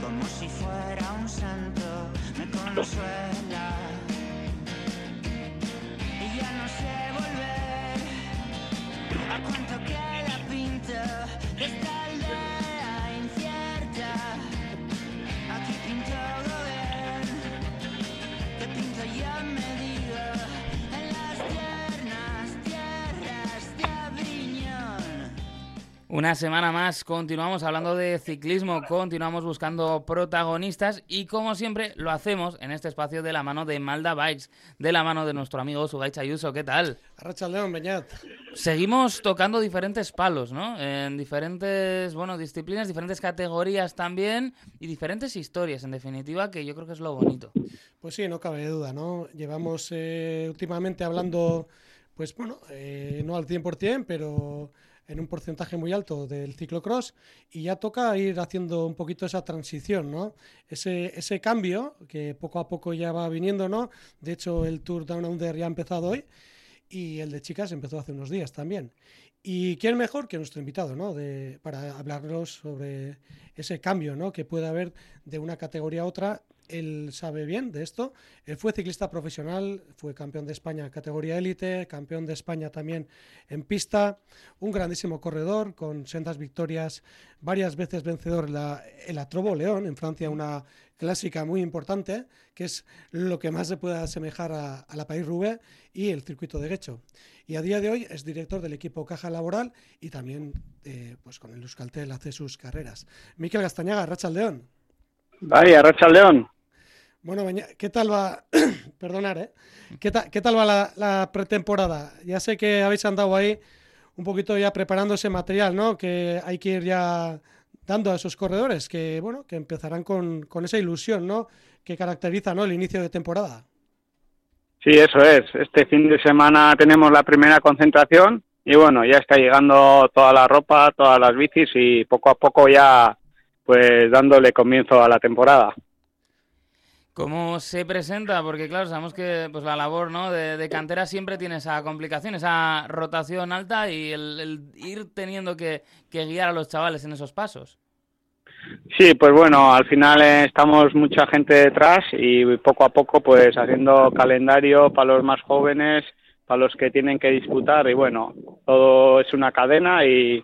como si fuera un santo, me consuela. Y ya no sé volver a cuánto que la pinta de esta Una semana más continuamos hablando de ciclismo, continuamos buscando protagonistas y como siempre lo hacemos en este espacio de la mano de Malda Bikes, de la mano de nuestro amigo Sugaicha Ayuso. ¿Qué tal? León, Beñat. Seguimos tocando diferentes palos, ¿no? En diferentes, bueno, disciplinas, diferentes categorías también y diferentes historias, en definitiva, que yo creo que es lo bonito. Pues sí, no cabe duda, ¿no? Llevamos eh, últimamente hablando, pues bueno, eh, no al 100%, pero en un porcentaje muy alto del ciclocross y ya toca ir haciendo un poquito esa transición, ¿no? Ese, ese cambio que poco a poco ya va viniendo, ¿no? De hecho, el Tour Down Under ya ha empezado hoy y el de chicas empezó hace unos días también. Y quién mejor que nuestro invitado, ¿no? De, para hablarnos sobre ese cambio, ¿no? Que puede haber de una categoría a otra. Él sabe bien de esto. Él fue ciclista profesional, fue campeón de España categoría élite, campeón de España también en pista, un grandísimo corredor con sendas victorias, varias veces vencedor en la, en Trobo León en Francia, una clásica muy importante, que es lo que más se puede asemejar a, la País Roubaix y el circuito de Guecho. Y a día de hoy es director del equipo Caja Laboral y también eh, pues con el Euskaltel hace sus carreras. Miquel Gastañaga, Racha León. Vaya, Racha León. Bueno, ¿qué tal va? Perdonar, ¿eh? ¿Qué, ta- qué tal va la, la pretemporada? Ya sé que habéis andado ahí un poquito ya preparando ese material, ¿no? Que hay que ir ya dando a esos corredores que, bueno, que empezarán con, con esa ilusión, ¿no? Que caracteriza, ¿no? El inicio de temporada. Sí, eso es. Este fin de semana tenemos la primera concentración y bueno, ya está llegando toda la ropa, todas las bicis y poco a poco ya pues dándole comienzo a la temporada. ¿Cómo se presenta? Porque claro, sabemos que pues la labor ¿no? de, de cantera siempre tiene esa complicación, esa rotación alta y el, el ir teniendo que, que guiar a los chavales en esos pasos. Sí, pues bueno, al final eh, estamos mucha gente detrás y poco a poco pues haciendo calendario para los más jóvenes, para los que tienen que disputar y bueno, todo es una cadena y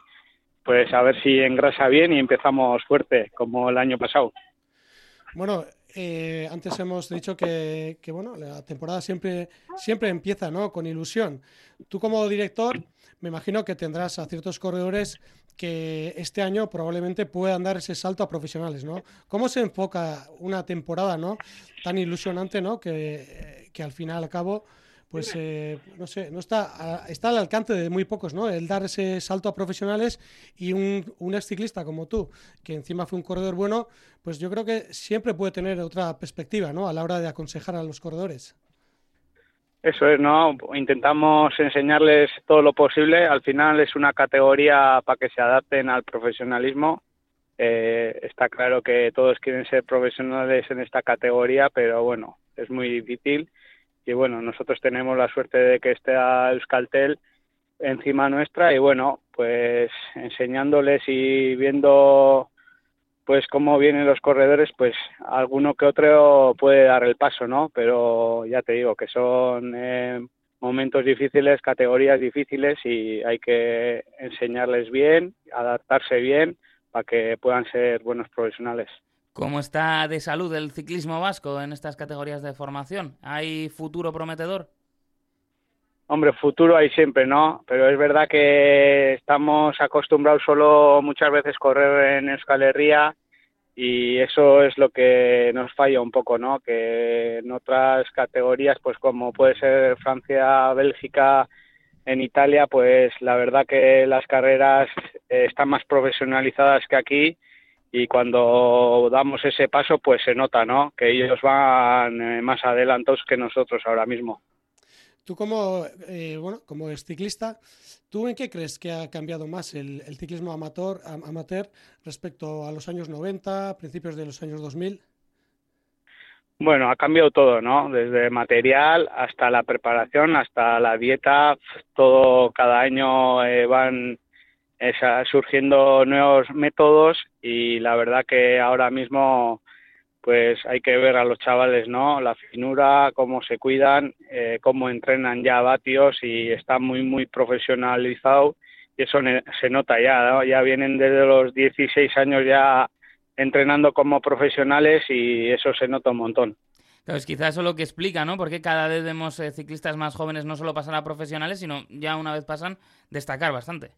pues a ver si engrasa bien y empezamos fuerte como el año pasado. Bueno, eh, antes hemos dicho que, que, bueno, la temporada siempre, siempre empieza, ¿no? Con ilusión. Tú como director, me imagino que tendrás a ciertos corredores que este año probablemente puedan dar ese salto a profesionales, ¿no? ¿Cómo se enfoca una temporada, ¿no? Tan ilusionante, ¿no? Que, que al final, al cabo, pues eh, no sé, no está, está al alcance de muy pocos, ¿no? El dar ese salto a profesionales y un, un ex ciclista como tú, que encima fue un corredor bueno, pues yo creo que siempre puede tener otra perspectiva, ¿no? A la hora de aconsejar a los corredores. Eso es, ¿no? Intentamos enseñarles todo lo posible. Al final es una categoría para que se adapten al profesionalismo. Eh, está claro que todos quieren ser profesionales en esta categoría, pero bueno, es muy difícil. Y bueno, nosotros tenemos la suerte de que esté a Euskaltel encima nuestra y bueno, pues enseñándoles y viendo pues cómo vienen los corredores, pues alguno que otro puede dar el paso, ¿no? Pero ya te digo que son eh, momentos difíciles, categorías difíciles y hay que enseñarles bien, adaptarse bien para que puedan ser buenos profesionales. ¿Cómo está de salud el ciclismo vasco en estas categorías de formación? ¿Hay futuro prometedor? Hombre, futuro hay siempre, ¿no? Pero es verdad que estamos acostumbrados solo muchas veces correr en Euskal Herria y eso es lo que nos falla un poco, ¿no? Que en otras categorías, pues como puede ser Francia, Bélgica, en Italia, pues la verdad que las carreras eh, están más profesionalizadas que aquí y cuando damos ese paso, pues se nota, ¿no? Que ellos van eh, más adelantados que nosotros ahora mismo. Tú como, eh, bueno, como ciclista, ¿tú en qué crees que ha cambiado más el, el ciclismo amateur, am- amateur respecto a los años 90, principios de los años 2000? Bueno, ha cambiado todo, ¿no? Desde material hasta la preparación, hasta la dieta, todo cada año eh, van esa, surgiendo nuevos métodos y la verdad que ahora mismo pues hay que ver a los chavales, ¿no? La finura, cómo se cuidan, eh, cómo entrenan ya vatios y está muy, muy profesionalizado y eso se nota ya, ¿no? Ya vienen desde los 16 años ya entrenando como profesionales y eso se nota un montón. Claro, es quizás eso lo que explica, ¿no? Porque cada vez vemos eh, ciclistas más jóvenes no solo pasar a profesionales, sino ya una vez pasan, destacar bastante.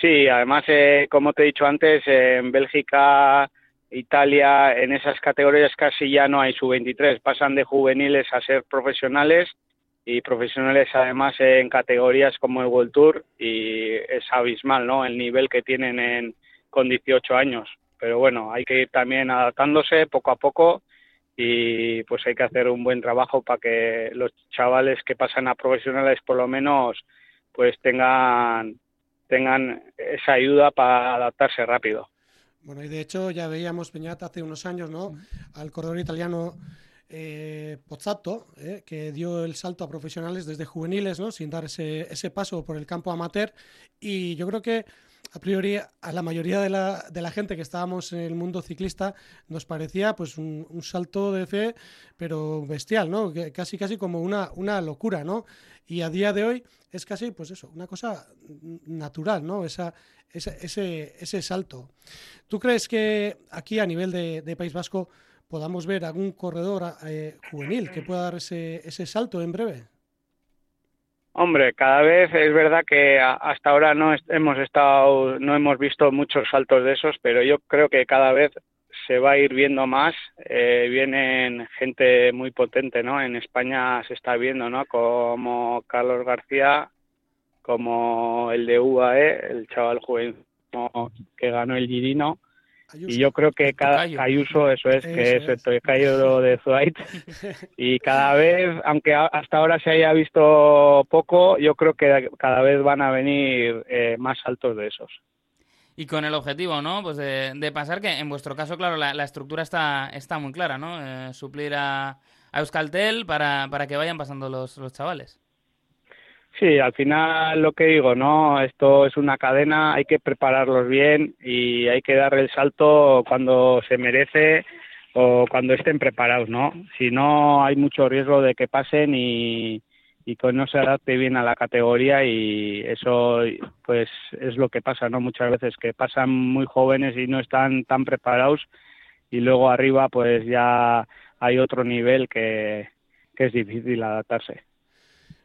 Sí, además, eh, como te he dicho antes, en Bélgica, Italia, en esas categorías casi ya no hay sub-23, pasan de juveniles a ser profesionales y profesionales además en categorías como el World Tour y es abismal, ¿no? El nivel que tienen en, con 18 años. Pero bueno, hay que ir también adaptándose poco a poco y pues hay que hacer un buen trabajo para que los chavales que pasan a profesionales por lo menos pues tengan tengan esa ayuda para adaptarse rápido. Bueno, y de hecho ya veíamos Peñata hace unos años, ¿no? Al corredor italiano eh, Pozzato, eh, que dio el salto a profesionales desde juveniles, ¿no? Sin dar ese, ese paso por el campo amateur. Y yo creo que a priori a la mayoría de la, de la, gente que estábamos en el mundo ciclista nos parecía pues un, un salto de fe pero bestial, ¿no? casi casi como una, una locura, ¿no? Y a día de hoy es casi pues eso, una cosa natural, ¿no? Esa, ese, ese, salto. ¿Tú crees que aquí a nivel de, País Vasco podamos ver algún corredor eh, juvenil que pueda dar ese, ese salto en breve? Hombre, cada vez es verdad que hasta ahora no hemos estado, no hemos visto muchos saltos de esos, pero yo creo que cada vez se va a ir viendo más. Eh, vienen gente muy potente, ¿no? En España se está viendo, ¿no? Como Carlos García, como el de UAE, el chaval joven que ganó el Girino, y yo creo que cada Ayuso, eso es, que es, el caído de Zuait. Y cada vez, aunque hasta ahora se haya visto poco, yo creo que cada vez van a venir eh, más altos de esos. Y con el objetivo, ¿no? Pues de, pasar que, en vuestro caso, claro, la, estructura está, está muy clara, ¿no? Eh, suplir a, a Euskaltel para, para que vayan pasando los, los chavales. Sí, al final lo que digo, ¿no? Esto es una cadena, hay que prepararlos bien y hay que dar el salto cuando se merece o cuando estén preparados, ¿no? Si no, hay mucho riesgo de que pasen y, y que no se adapte bien a la categoría y eso pues es lo que pasa, ¿no? Muchas veces que pasan muy jóvenes y no están tan preparados y luego arriba pues ya hay otro nivel que es difícil adaptarse.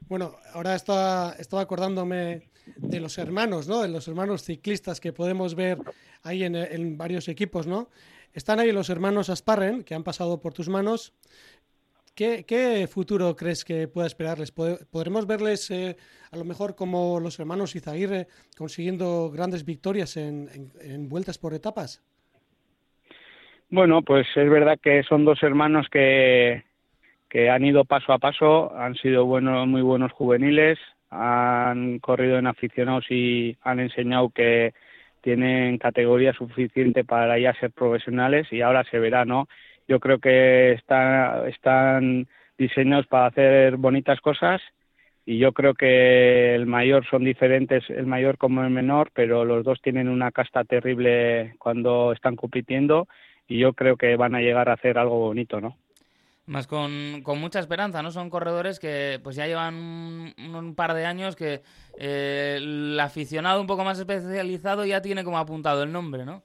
Bueno, ahora estaba, acordándome de los hermanos, ¿no? De los hermanos ciclistas que podemos ver ahí en, varios equipos, ¿no? Están ahí los hermanos Asparren, que han pasado por tus manos. ¿Qué, futuro crees que pueda esperarles? ¿Podremos verles eh, a lo mejor como los hermanos Izaguirre consiguiendo grandes victorias en vueltas por etapas? Bueno, pues es verdad que son dos hermanos que, que han ido paso a paso, han sido buenos, muy buenos juveniles, han corrido en aficionados y han enseñado que tienen categoría suficiente para ya ser profesionales y ahora se verá, ¿no? Yo creo que están, están diseñados para hacer bonitas cosas y yo creo que el mayor son diferentes, el mayor como el menor, pero los dos tienen una casta terrible cuando están compitiendo y yo creo que van a llegar a hacer algo bonito, ¿no? Más con, con, mucha esperanza, ¿no? Son corredores que pues ya llevan un, par de años que eh, el aficionado un poco más especializado ya tiene como apuntado el nombre, ¿no?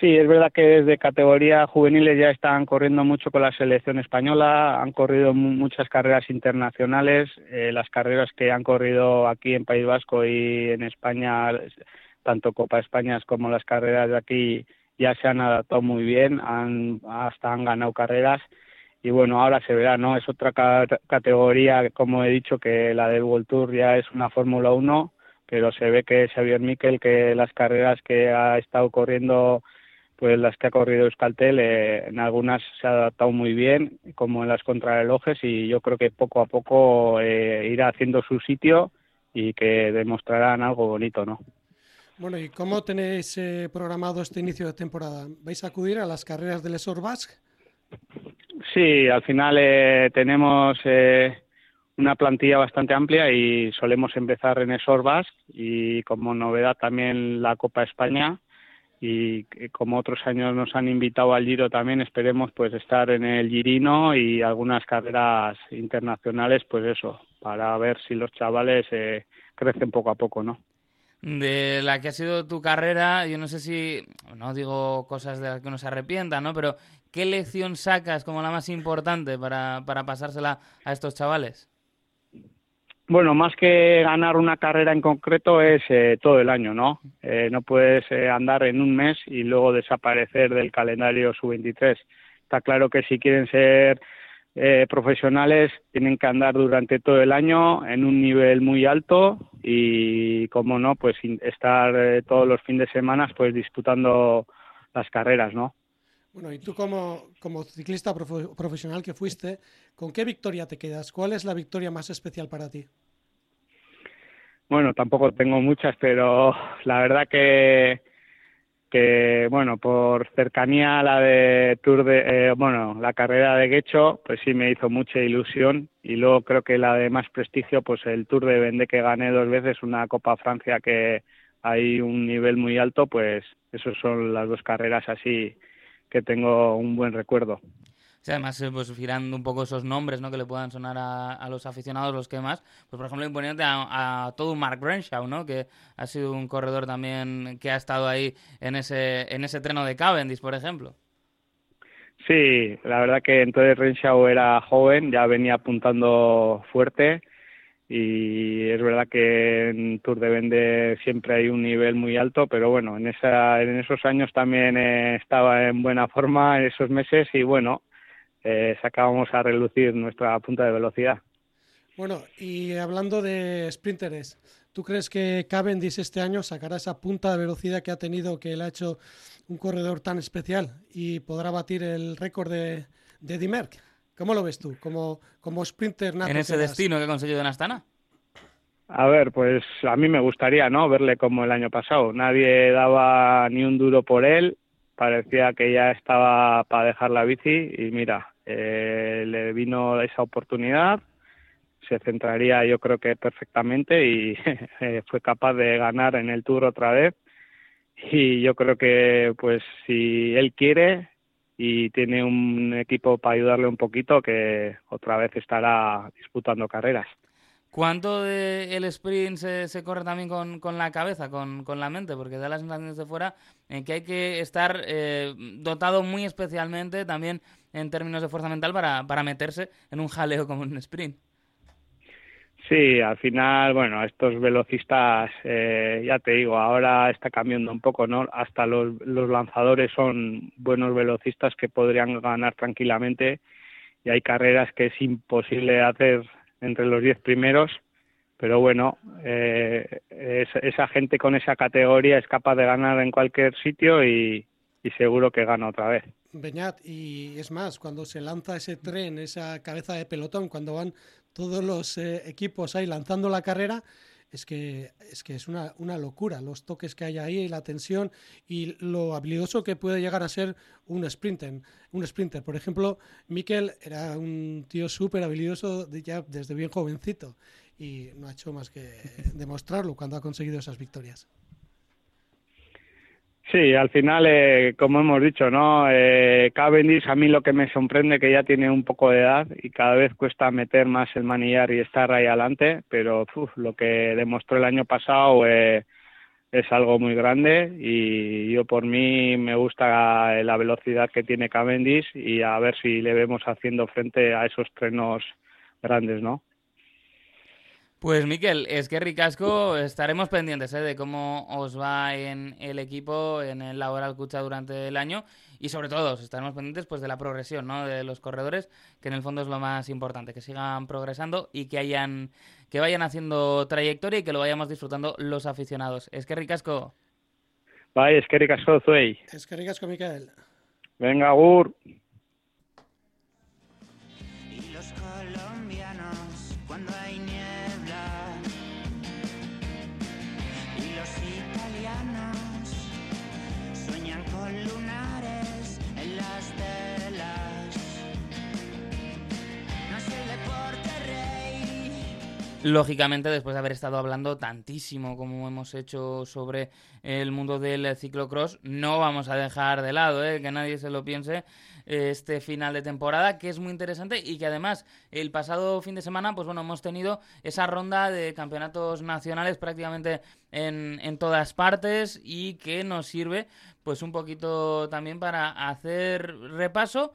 Sí, es verdad que desde categoría juveniles ya están corriendo mucho con la selección española, han corrido muchas carreras internacionales, eh, las carreras que han corrido aquí en País Vasco y en España, tanto Copa España como las carreras de aquí, ya se han adaptado muy bien, han, hasta han ganado carreras y bueno, ahora se verá, ¿no? Es otra categoría, como he dicho, que la del World Tour ya es una Fórmula 1, pero se ve que Xavier Miquel, que las carreras que ha estado corriendo, pues las que ha corrido Euskaltel, eh, en algunas se ha adaptado muy bien, como en las contrarrelojes, y yo creo que poco a poco eh, irá haciendo su sitio y que demostrarán algo bonito, ¿no? Bueno, ¿y cómo tenéis eh, programado este inicio de temporada? ¿Vais a acudir a las carreras del Esor? Sí, al final eh, tenemos eh, una plantilla bastante amplia y solemos empezar en Sorbas y como novedad también la Copa España. Y como otros años nos han invitado al Giro también esperemos pues estar en el Girino y algunas carreras internacionales pues eso para ver si los chavales eh, crecen poco a poco no de la que ha sido tu carrera, yo no sé si, no digo cosas de las que uno se arrepienta, ¿no? Pero, ¿qué lección sacas como la más importante para, para pasársela a estos chavales? Bueno, más que ganar una carrera en concreto es eh, todo el año, ¿no? Eh, no puedes eh, andar en un mes y luego desaparecer del calendario sub-23. Está claro que si quieren ser profesionales tienen que andar durante todo el año en un nivel muy alto y, como no, pues estar todos los fines de semana pues disputando las carreras, ¿no? Bueno, y tú como, como ciclista profesional que fuiste, ¿con qué victoria te quedas? ¿Cuál es la victoria más especial para ti? Bueno, tampoco tengo muchas, pero la verdad que, que bueno, por cercanía a la de Tour de, eh, bueno, la carrera de Guecho, pues sí me hizo mucha ilusión y luego creo que la de más prestigio, pues el Tour de Vendée que gané dos veces, una Copa Francia que hay un nivel muy alto, pues esas son las dos carreras así que tengo un buen recuerdo. Sí, además, eh, pues girando un poco esos nombres ¿no? que le puedan sonar a, los aficionados, los que más, pues por ejemplo, imponiendo a, todo Mark Renshaw, ¿no? que ha sido un corredor también que ha estado ahí en ese, en ese treno de Cavendish, por ejemplo. Sí, la verdad que entonces Renshaw era joven, ya venía apuntando fuerte y es verdad que en Tour de Vende siempre hay un nivel muy alto, pero bueno, en, esa, en esos años también eh, estaba en buena forma en esos meses y bueno, eh, sacábamos a relucir nuestra punta de velocidad. Bueno, y hablando de sprinters, ¿tú crees que Cavendish este año sacará esa punta de velocidad que ha tenido, que le ha hecho un corredor tan especial y podrá batir el récord de, de Dimerck? ¿Cómo lo ves tú, como, como sprinter En ese destino que ha conseguido en Astana. A ver, pues a mí me gustaría, ¿no? Verle como el año pasado. Nadie daba ni un duro por él. Parecía que ya estaba para dejar la bici y mira, eh, le vino esa oportunidad. Se centraría, yo creo que perfectamente y eh, fue capaz de ganar en el Tour otra vez. Y yo creo que, pues, si él quiere, y tiene un equipo para ayudarle un poquito que otra vez estará disputando carreras. ¿Cuánto del sprint se, corre también con, con la cabeza, con, con, la mente? Porque da las sensaciones de fuera en que hay que estar eh, dotado muy especialmente también en términos de fuerza mental para, para meterse en un jaleo como un sprint. Sí, al final, bueno, estos velocistas, eh, ya te digo, ahora está cambiando un poco, ¿no? Hasta los, los lanzadores son buenos velocistas que podrían ganar tranquilamente y hay carreras que es imposible hacer entre los diez primeros, pero bueno, eh, esa gente con esa categoría es capaz de ganar en cualquier sitio y, y seguro que gana otra vez. Beñat, y es más, cuando se lanza ese tren, esa cabeza de pelotón, cuando van todos los eh, equipos ahí lanzando la carrera, es que es, que es una, una, locura los toques que hay ahí, la tensión y lo habilidoso que puede llegar a ser un sprinter. Un sprinter. Por ejemplo, Mikel era un tío súper habilidoso ya desde bien jovencito y no ha hecho más que demostrarlo cuando ha conseguido esas victorias. Sí, al final, eh, como hemos dicho, ¿no? Eh, Cavendish a mí lo que me sorprende que ya tiene un poco de edad y cada vez cuesta meter más el manillar y estar ahí adelante, pero lo que demostró el año pasado eh, es algo muy grande y yo por mí me gusta la velocidad que tiene Cavendish y a ver si le vemos haciendo frente a esos trenos grandes, ¿no? Pues Miquel, es que ricasco, estaremos pendientes ¿eh? de cómo os va en el equipo, en el Laboral Cucha durante el año y sobre todo estaremos pendientes pues de la progresión ¿no? de los corredores, que en el fondo es lo más importante, que sigan progresando y que hayan que vayan haciendo trayectoria y que lo vayamos disfrutando los aficionados. Es que ricasco. Bye, es que ricasco, Zuey. Es que ricasco, Miquel. Venga, Gur. Lógicamente después de haber estado hablando tantísimo como hemos hecho sobre el mundo del ciclocross, no vamos a dejar de lado, ¿eh? que nadie se lo piense, este final de temporada, que es muy interesante y que además el pasado fin de semana, pues bueno, hemos tenido esa ronda de campeonatos nacionales prácticamente en, en todas partes y que nos sirve pues un poquito también para hacer repaso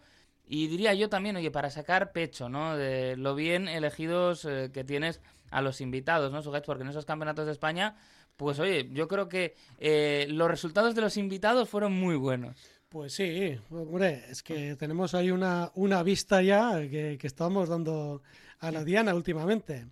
y diría yo también, oye, para sacar pecho, ¿no? De lo bien elegidos eh, que tienes a los invitados, ¿no, Sugets? Porque en esos campeonatos de España, pues oye, yo creo que eh, los resultados de los invitados fueron muy buenos. Pues sí, hombre, es que tenemos ahí una, una vista ya que, que estamos dando a la Diana últimamente.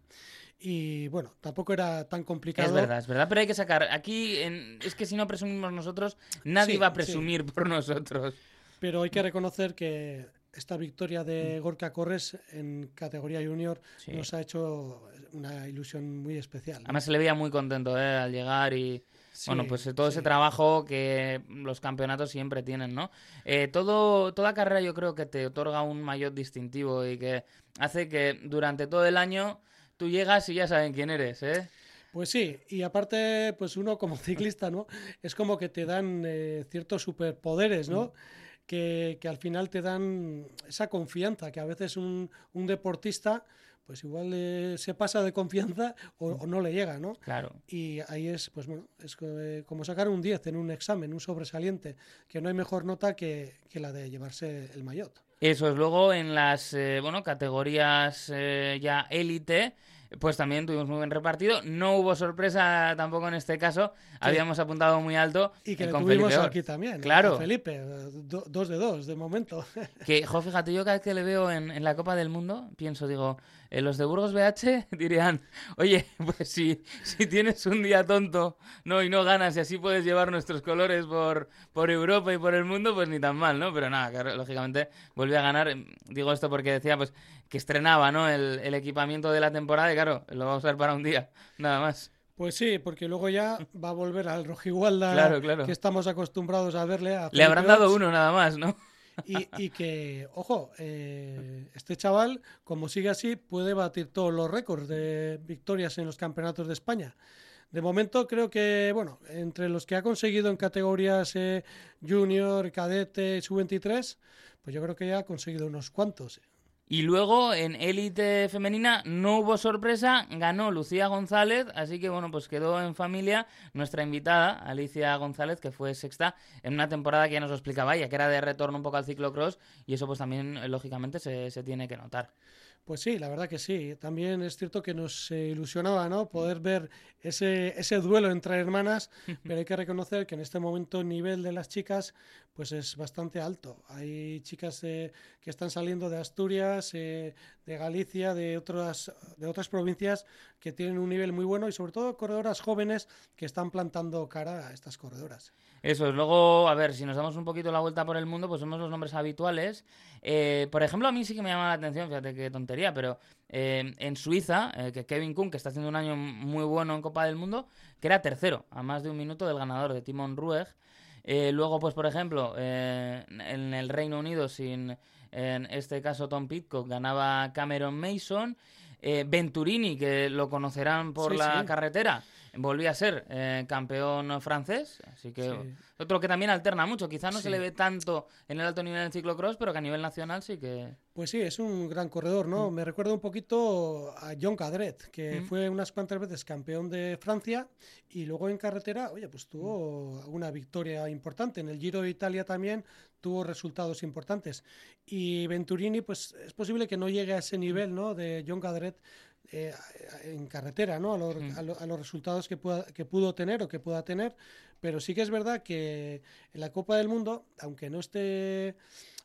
Y bueno, tampoco era tan complicado. Es verdad, es verdad, pero hay que sacar. Aquí, en- es que si no presumimos nosotros, nadie Sí, va a sí. presumir por nosotros. Pero hay que reconocer que esta victoria de Gorka Corres en categoría junior Mm. Sí. nos ha hecho una ilusión muy especial. ¿no? Además se le veía muy contento ¿eh? al llegar y Sí, bueno, pues eh, todo ese trabajo que los campeonatos siempre tienen, ¿no? Eh, todo, toda carrera yo creo que te otorga un mayor distintivo y que hace que durante todo el año tú llegas y ya saben quién eres, ¿eh? Pues sí, y aparte, pues uno como ciclista, ¿no? Es como que te dan eh, ciertos superpoderes, ¿no? Que, que al final te dan esa confianza, que a veces un, un deportista, pues igual eh, se pasa de confianza o, o no le llega, ¿no? Claro. Y ahí es, pues bueno, es eh, como sacar un 10 en un examen, un sobresaliente, que no hay mejor nota que, que la de llevarse el maillot. Eso es, luego en las eh, bueno categorías eh, ya élite, pues también tuvimos muy buen repartido. No hubo sorpresa tampoco en este caso. Habíamos apuntado muy alto Y que eh, con tuvimos Felipe aquí también, Claro. Felipe, do- dos de dos de momento. Que, jo, fíjate, yo cada vez que le veo en, en la Copa del Mundo, pienso, digo, eh, los de Burgos BH dirían, oye, pues si, si tienes un día tonto no y no ganas y así puedes llevar nuestros colores por, por Europa y por el mundo, pues ni tan mal, ¿no? Pero nada, claro, lógicamente volvió a ganar. Digo esto porque decía, pues, que estrenaba, ¿no? El, el equipamiento de la temporada y claro, lo va a usar para un día, nada más. Pues sí, porque luego ya va a volver al Rojigualda Claro, claro. que estamos acostumbrados a verle. a Le habrán dado uno nada más, ¿no? Y, y que, ojo, eh, este chaval, como sigue así, puede batir todos los récords de victorias en los campeonatos de España. De momento creo que, bueno, entre los que ha conseguido en categorías eh, junior, cadete, sub-23, pues yo creo que ya ha conseguido unos cuantos. Y luego en élite femenina no hubo sorpresa, ganó Lucía González, así que bueno, pues quedó en familia nuestra invitada, Alicia González, que fue sexta en una temporada que ya nos lo explicaba ella, que era de retorno un poco al ciclocross, y eso pues también lógicamente se, se tiene que notar. Pues sí, la verdad que sí. También es cierto que nos eh, ilusionaba, ¿no? Poder ver ese, ese duelo entre hermanas, pero hay que reconocer que en este momento el nivel de las chicas pues es bastante alto. Hay chicas eh, que están saliendo de Asturias, eh, de Galicia, de otras, de otras provincias que tienen un nivel muy bueno y sobre todo corredoras jóvenes que están plantando cara a estas corredoras. Eso es. Luego, a ver, si nos damos un poquito la vuelta por el mundo, pues vemos los nombres habituales. Eh, por ejemplo, a mí sí que me llama la atención, fíjate qué tontería, pero eh, en Suiza, eh, que Kevin Kuhn, que está haciendo un año muy bueno en Copa del Mundo, que era tercero, a más de un minuto del ganador, de Timon Rueg. Luego, pues por ejemplo, en el Reino Unido, sin en este caso Tom Pitcock, ganaba Cameron Mason. Eh, Venturini, que lo conocerán por Sí, la sí. carretera, volvía a ser eh, campeón francés, así que Sí. otro que también alterna mucho. Quizá no Sí. se le ve tanto en el alto nivel en ciclocross, pero que a nivel nacional sí que... Pues sí, es un gran corredor, ¿no? Me recuerda un poquito a John Cadret, que Mm. fue unas cuantas veces campeón de Francia y luego en carretera, oye, pues tuvo una victoria importante. En el Giro de Italia también tuvo resultados importantes. Y Venturini, pues es posible que no llegue a ese nivel, ¿no? De John Cadret eh, en carretera, ¿no? A, los- a lo- a los resultados que, pueda- que pudo tener o que pueda tener. Pero sí que es verdad que en la Copa del Mundo, aunque no esté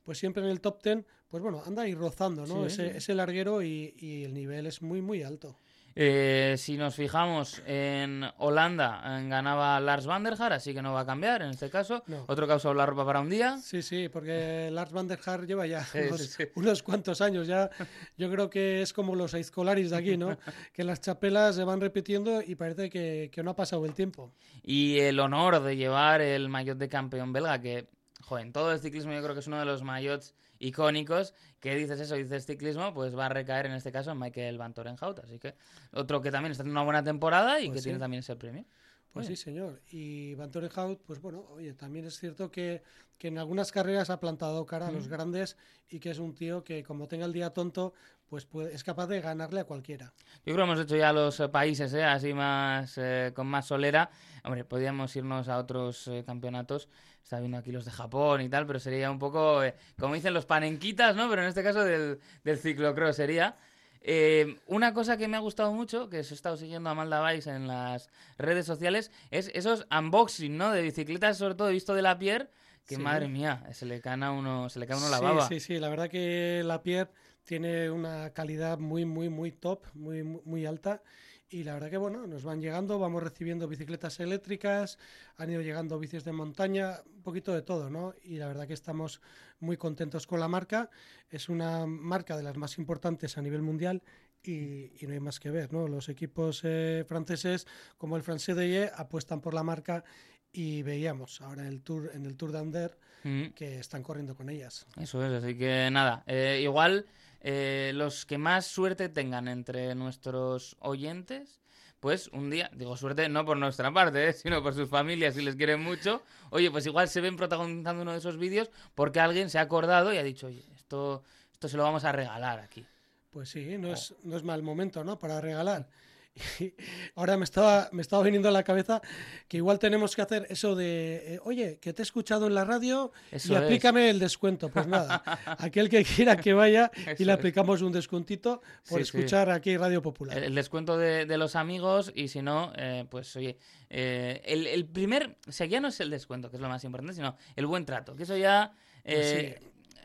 pues siempre en el top 10, pues bueno, anda ahí rozando, ¿no? Sí, ese, sí. ese larguero y, y el nivel es muy, muy alto. Eh, si nos fijamos en Holanda, eh, ganaba Lars van der Haar, así que no va a cambiar en este caso. No. Otro usado la ropa para un día. Sí, sí, porque Lars van der Haar lleva ya Sí, unos, sí, sí. unos cuantos años. Ya yo creo que es como los Aizcolaris de aquí, ¿no? que las chapelas se van repitiendo y parece que, que no ha pasado el tiempo. Y el honor de llevar el maillot de campeón belga, que, joder, en todo el ciclismo yo creo que es uno de los maillots icónicos, que dices eso, dices ciclismo, pues va a recaer en este caso en Michael Van Torenhout. Así que otro que también está en una buena temporada y Pues que sí. tiene también ese premio. Pues sí, señor. Y Van Hout, pues bueno, oye, también es cierto que, que en algunas carreras ha plantado cara a los grandes y que es un tío que como tenga el día tonto, pues puede- es capaz de ganarle a cualquiera. Yo creo que hemos hecho ya los eh, países, ¿eh? así más eh, con más solera. Hombre, podríamos irnos a otros eh, campeonatos. Está viendo aquí los de Japón y tal, pero sería un poco, eh, como dicen los panenquitas, ¿no? Pero en este caso del, del ciclocross sería. Eh, una cosa que me ha gustado mucho, que os he estado siguiendo a Malda Vais en las redes sociales, es esos unboxing, ¿no? De bicicletas, sobre todo visto de la Pierre, que Sí. madre mía, se le cae a uno, se le cae uno la sí, baba. sí, sí, la verdad que la Pierre tiene una calidad muy, muy, muy top, muy, muy alta. Y la verdad que bueno, nos van llegando, vamos recibiendo bicicletas eléctricas, han ido llegando bicis de montaña, un poquito de todo, ¿no? Y la verdad que estamos muy contentos con la marca. Es una marca de las más importantes a nivel mundial y, y no hay más que ver, ¿no? Los equipos eh, franceses como el Francais de apuestan por la marca y veíamos ahora en el Tour, en el Tour de Ander Mm. que están corriendo con ellas. Eso es, así que nada, eh, igual eh, los que más suerte tengan entre nuestros oyentes, pues un día, digo suerte no por nuestra parte, eh, sino por sus familias si les quieren mucho, oye, pues igual se ven protagonizando uno de esos vídeos porque alguien se ha acordado y ha dicho, oye, esto, esto se lo vamos a regalar aquí. Pues sí, no es, no es mal momento, ¿no? Para regalar. Ahora me estaba, me estaba viniendo a la cabeza que igual tenemos que hacer eso de, eh, oye, que te he escuchado en la radio Eso y es. aplícame el descuento. Pues nada, aquel que quiera que vaya y le es. aplicamos un descuntito por Sí, sí. escuchar aquí Radio Popular. El, el descuento de, de los amigos y si no, eh, pues oye, eh, el, el primer, o sea, ya no es el descuento, que es lo más importante, sino el buen trato, que eso ya... eh,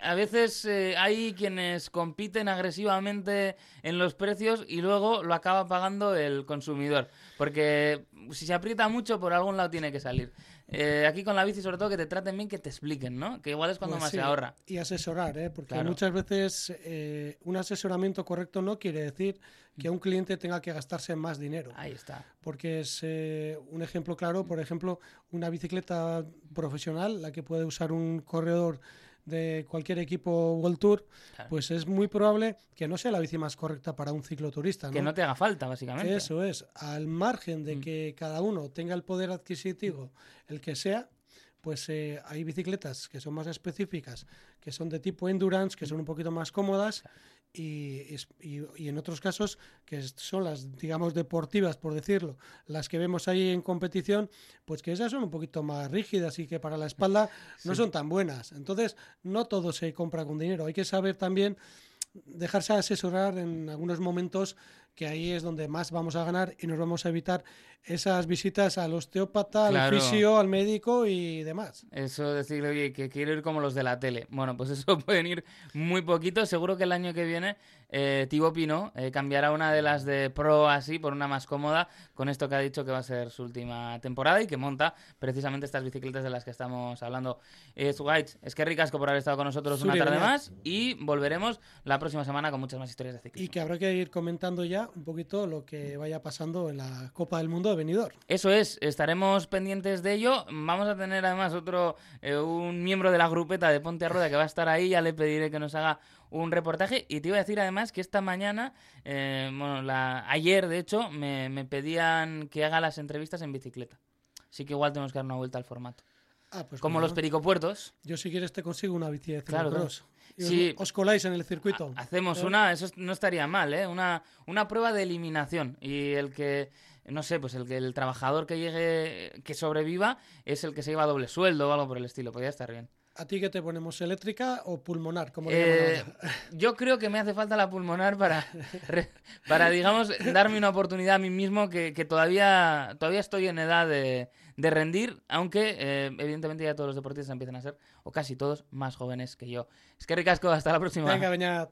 A veces eh, hay quienes compiten agresivamente en los precios y luego lo acaba pagando el consumidor. Porque si se aprieta mucho, por algún lado tiene que salir. Eh, aquí con la bici, sobre todo, que te traten bien, que te expliquen, ¿no? Que igual es cuando Pues más sí, se ahorra. Y asesorar, ¿eh? porque Claro. muchas veces eh, un asesoramiento correcto no quiere decir que un cliente tenga que gastarse más dinero. Ahí está. porque es eh, un ejemplo claro, por ejemplo, una bicicleta profesional, la que puede usar un corredor de cualquier equipo World Tour, Claro. pues es muy probable que no sea la bici más correcta para un cicloturista. Que ¿no? no te haga falta, básicamente. Eso es, al margen de Mm. que cada uno tenga el poder adquisitivo, el que sea, pues eh, hay bicicletas que son más específicas, que son de tipo endurance, que son un poquito más cómodas y, y- y en otros casos que son las, digamos, deportivas, por decirlo, las que vemos ahí en competición, pues que esas son un poquito más rígidas y que para la espalda no Sí. son tan buenas. Entonces, no todo se compra con dinero, hay que saber también dejarse asesorar en algunos momentos que ahí es donde más vamos a ganar y nos vamos a evitar esas visitas al osteópata, Claro. al fisio, al médico y demás. Eso decirle, oye, que quiero ir como los de la tele. Bueno, pues eso pueden ir muy poquito. Seguro que el año que viene eh, Thibaut Pinot eh, cambiará una de las de Pro así por una más cómoda con esto que ha dicho que va a ser su última temporada y que monta precisamente estas bicicletas de las que estamos hablando. Eh, es que ricasco por haber estado con nosotros una tarde más y volveremos la próxima semana con muchas más historias de ciclismo. Y que habrá que ir comentando ya un poquito lo que vaya pasando en la Copa del Mundo de Benidorm. Eso es, estaremos pendientes de ello. Vamos a tener además otro, eh, un miembro de la grupeta de Ponte a Rueda que va a estar ahí, ya le pediré que nos haga un reportaje. Y te iba a decir además que esta mañana, eh, bueno, la, ayer de hecho, me, me pedían que haga las entrevistas en bicicleta. Así que igual tenemos que dar una vuelta al formato. Ah, pues Como bueno, los pericopuertos, Yo si quieres te consigo una bici de Claro, ciclocross. Os- coláis en el circuito. ha- hacemos ¿Eh? una, eso no estaría mal, ¿eh? Una, una prueba de eliminación. Y el que, no sé, pues el que el trabajador que llegue, que sobreviva, es el que se lleva doble sueldo o algo por el estilo. Podría estar bien. ¿A ti qué te ponemos? ¿Eléctrica o pulmonar? Como Eh, yo creo que me hace falta la pulmonar para, para digamos, darme una oportunidad a mí mismo que, que todavía, todavía estoy en edad de, de rendir, aunque eh, evidentemente ya todos los deportistas empiezan a ser, o casi todos, más jóvenes que yo. Es que ricasco, hasta la próxima. Venga.